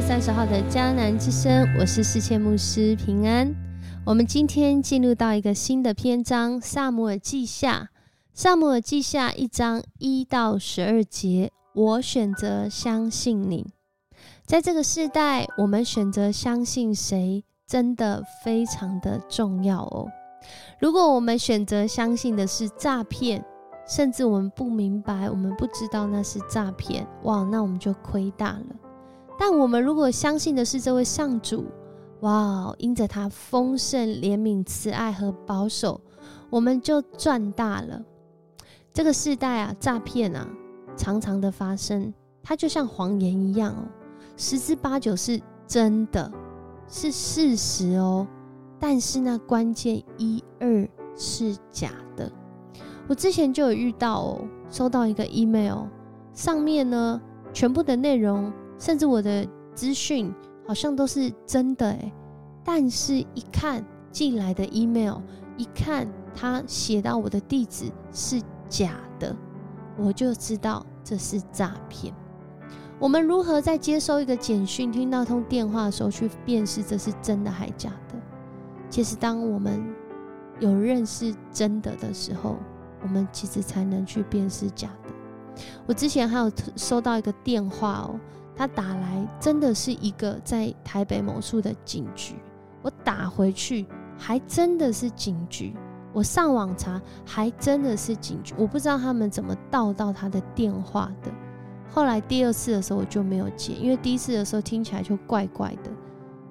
三十号的迦南之声，我是世界牧师平安。我们今天进入到一个新的篇章《萨姆尔记下》。萨姆尔记下一章一到十二节，我选择相信你。在这个时代，我们选择相信谁，真的非常的重要哦。如果我们选择相信的是诈骗，甚至我们不明白，我们不知道那是诈骗，哇，那我们就亏大了。但我们如果相信的是这位上主，哇，因着他丰盛、怜悯、慈爱和保守，我们就赚大了。这个时代啊，诈骗啊，常常的发生，它就像谎言一样哦，十之八九是真的，是事实哦。但是那关键一二是假的。我之前就有遇到哦，收到一个 email，上面呢全部的内容，甚至我的资讯好像都是真的诶，但是一看进来的 email，一看他写到我的地址是假的，我就知道这是诈骗。我们如何在接收一个简讯、听到通电话的时候去辨识这是真的还假的？其实，当我们有认识真的的时候，我们其实才能去辨识假的。我之前还有收到一个电话哦，他打来真的是一个在台北某处的警局，我打回去还真的是警局，我上网查还真的是警局，我不知道他们怎么盗到他的电话的。后来第二次的时候我就没有接，因为第一次的时候听起来就怪怪的。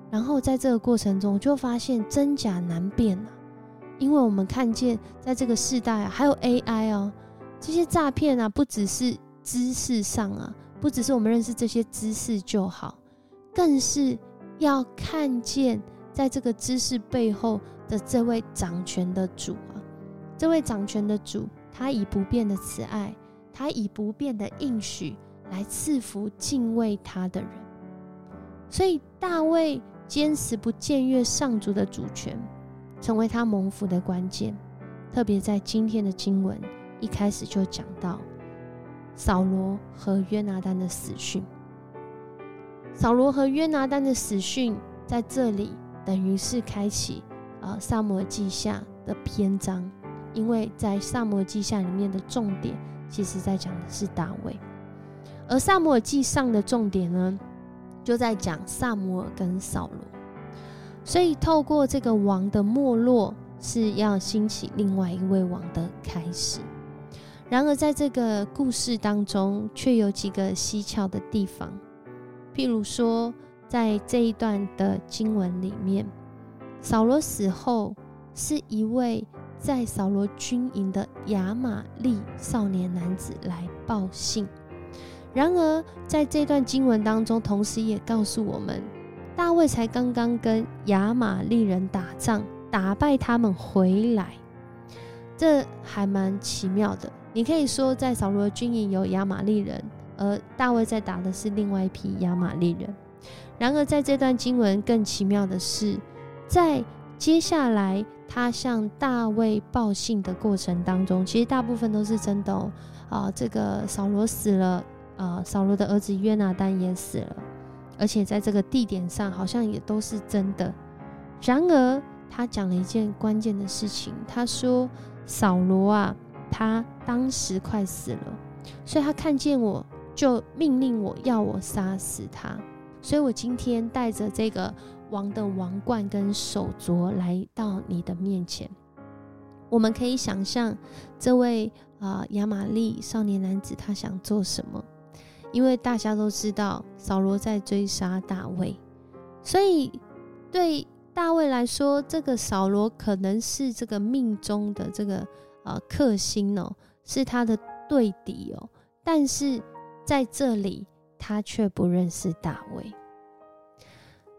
然后在这个过程中，就发现真假难辨啊，因为我们看见在这个时代啊，还有 AI 哦，这些诈骗啊，不只是知识上啊，不只是我们认识这些知识就好，更是要看见在这个知识背后的这位掌权的主啊，这位掌权的主，他以不变的慈爱，他以不变的应许来赐福敬畏他的人，所以大卫。坚持不僭越上主的主权，成为他蒙福的关键。特别在今天的经文一开始就讲到扫罗和约拿丹的死讯。扫罗和约拿丹的死讯在这里等于是开启啊萨摩记下的篇章，因为在萨摩记下里面的重点，其实在讲的是大卫，而萨摩记上的重点呢？就在讲萨摩尔跟扫罗，所以透过这个王的没落，是要兴起另外一位王的开始。然而，在这个故事当中，却有几个蹊跷的地方。譬如说，在这一段的经文里面，扫罗死后，是一位在扫罗军营的亚玛利少年男子来报信。然而，在这段经文当中，同时也告诉我们，大卫才刚刚跟亚玛利人打仗，打败他们回来，这还蛮奇妙的。你可以说，在扫罗军营有亚玛利人，而大卫在打的是另外一批亚玛利人。然而，在这段经文更奇妙的是，在接下来他向大卫报信的过程当中，其实大部分都是真的哦。啊，这个扫罗死了。啊，扫罗的儿子约拿丹也死了，而且在这个地点上好像也都是真的。然而，他讲了一件关键的事情，他说：“扫罗啊，他当时快死了，所以他看见我就命令我要我杀死他。所以我今天带着这个王的王冠跟手镯来到你的面前。我们可以想象这位啊亚玛利少年男子他想做什么。”因为大家都知道扫罗在追杀大卫，所以对大卫来说，这个扫罗可能是这个命中的这个呃克星哦，是他的对敌哦。但是在这里，他却不认识大卫。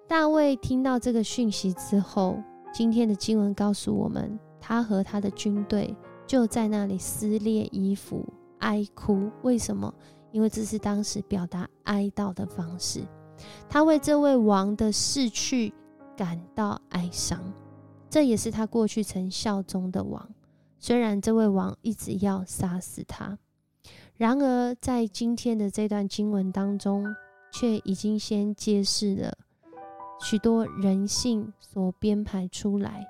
大卫听到这个讯息之后，今天的经文告诉我们，他和他的军队就在那里撕裂衣服，哀哭。为什么？因为这是当时表达哀悼的方式，他为这位王的逝去感到哀伤，这也是他过去曾效忠的王。虽然这位王一直要杀死他，然而在今天的这段经文当中，却已经先揭示了许多人性所编排出来，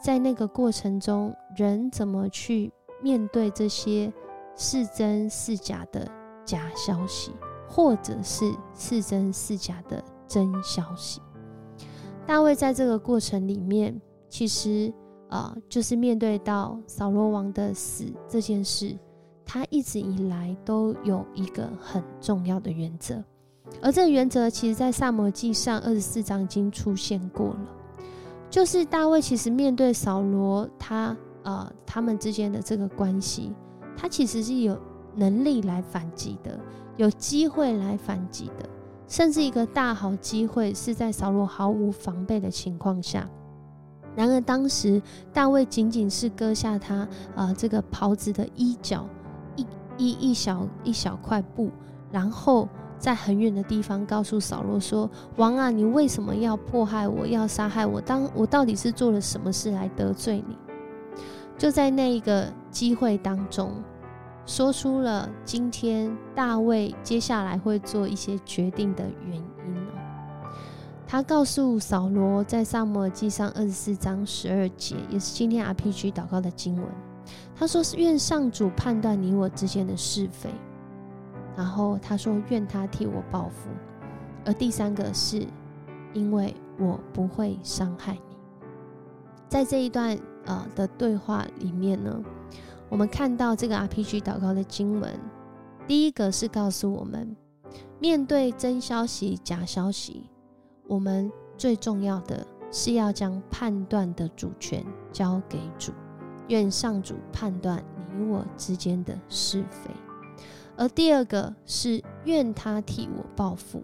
在那个过程中，人怎么去面对这些是真是假的假消息，或者是是真是假的真消息？大卫在这个过程里面，其实啊，就是面对到扫罗王的死这件事。他一直以来都有一个很重要的原则，而这个原则其实，在萨摩记上二十四章已经出现过了。就是大卫其实面对扫罗，他呃他们之间的这个关系，他其实是有能力来反击的，有机会来反击的，甚至一个大好机会是在扫罗毫无防备的情况下。然而当时大卫仅仅是割下他呃这个袍子的衣角一。一一小一小块布，然后在很远的地方告诉扫罗说：“王啊，你为什么要迫害我，要杀害我？当我到底是做了什么事来得罪你？”就在那一个机会当中，说出了今天大卫接下来会做一些决定的原因他告诉扫罗，在萨姆尔记上二十四章十二节，也是今天 RPG 祷告的经文。他说：“是愿上主判断你我之间的是非。”然后他说：“愿他替我报复。”而第三个是，因为我不会伤害你。在这一段呃的对话里面呢，我们看到这个 RPG 祷告的经文，第一个是告诉我们，面对真消息、假消息，我们最重要的是要将判断的主权交给主。愿上主判断你我之间的是非，而第二个是愿他替我报复。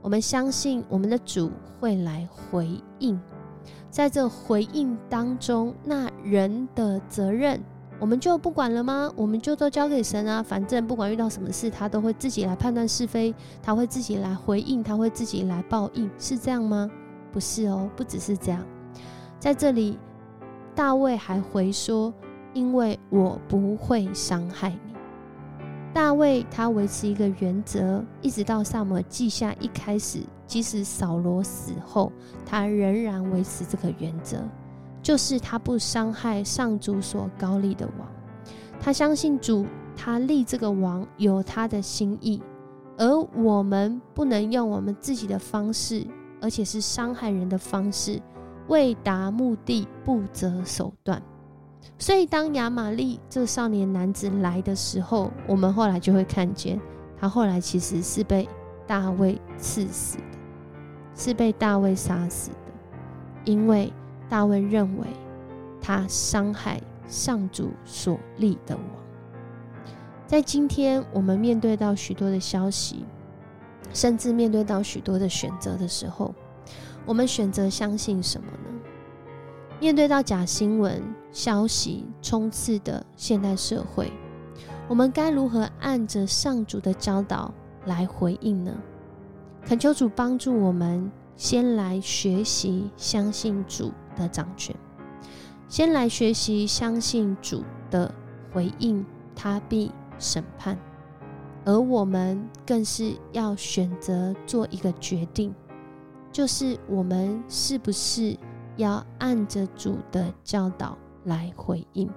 我们相信我们的主会来回应，在这回应当中，那人的责任我们就不管了吗？我们就都交给神啊！反正不管遇到什么事，他都会自己来判断是非，他会自己来回应，他会自己来报应，是这样吗？不是哦，不只是这样，在这里。大卫还回说：“因为我不会伤害你。”大卫他维持一个原则，一直到萨摩记下一开始，即使扫罗死后，他仍然维持这个原则，就是他不伤害上主所高立的王。他相信主，他立这个王有他的心意，而我们不能用我们自己的方式，而且是伤害人的方式。为达目的不择手段，所以当亚玛利这少年男子来的时候，我们后来就会看见，他后来其实是被大卫刺死的，是被大卫杀死的，因为大卫认为他伤害上主所立的王。在今天，我们面对到许多的消息，甚至面对到许多的选择的时候。我们选择相信什么呢？面对到假新闻消息充斥的现代社会，我们该如何按着上主的教导来回应呢？恳求主帮助我们，先来学习相信主的掌权，先来学习相信主的回应，他必审判，而我们更是要选择做一个决定。就是我们是不是要按着主的教导来回应？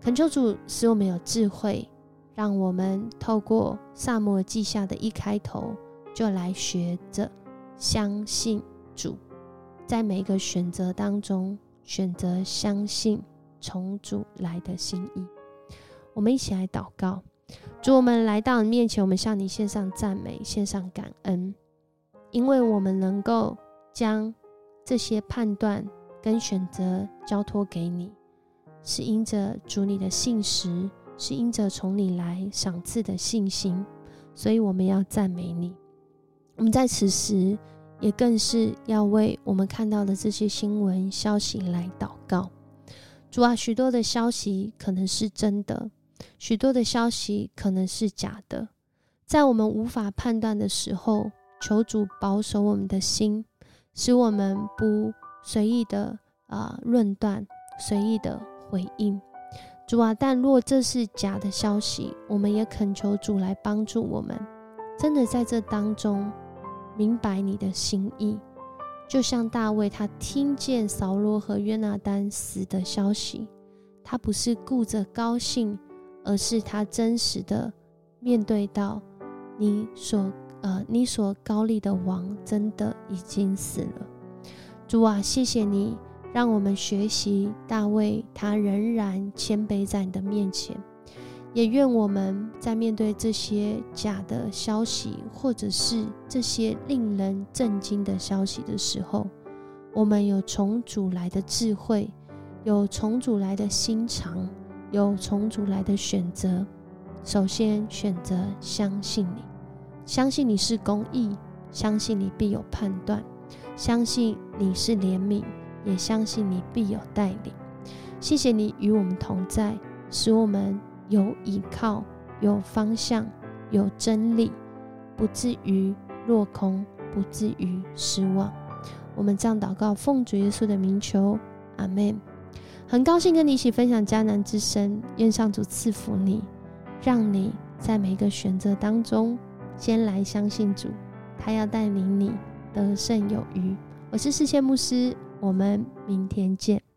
恳求主使我们有智慧，让我们透过萨摩记下的一开头，就来学着相信主，在每一个选择当中，选择相信从主来的心意。我们一起来祷告，主，我们来到你面前，我们向你献上赞美，献上感恩。因为我们能够将这些判断跟选择交托给你，是因着主你的信实，是因着从你来赏赐的信心，所以我们要赞美你。我们在此时也更是要为我们看到的这些新闻消息来祷告。主啊，许多的消息可能是真的，许多的消息可能是假的，在我们无法判断的时候。求主保守我们的心，使我们不随意的啊论断，随意的回应。主啊，但若这是假的消息，我们也恳求主来帮助我们，真的在这当中明白你的心意。就像大卫，他听见扫罗和约拿丹死的消息，他不是顾着高兴，而是他真实的面对到你所呃你所高立的王真的已经死了。主啊，谢谢你让我们学习大卫，他仍然谦卑在你的面前。也愿我们在面对这些假的消息，或者是这些令人震惊的消息的时候，我们有重组来的智慧，有重组来的心肠，有重组来的选择。首先选择相信你，相信你是公义，相信你必有判断，相信你是怜悯，也相信你必有带领。谢谢你与我们同在，使我们。有依靠，有方向，有真理，不至于落空，不至于失望。我们这样祷告，奉主耶稣的名求，阿门。很高兴跟你一起分享迦南之声，愿上主赐福你，让你在每个选择当中，先来相信主，他要带领你得胜有余。我是世界牧师，我们明天见。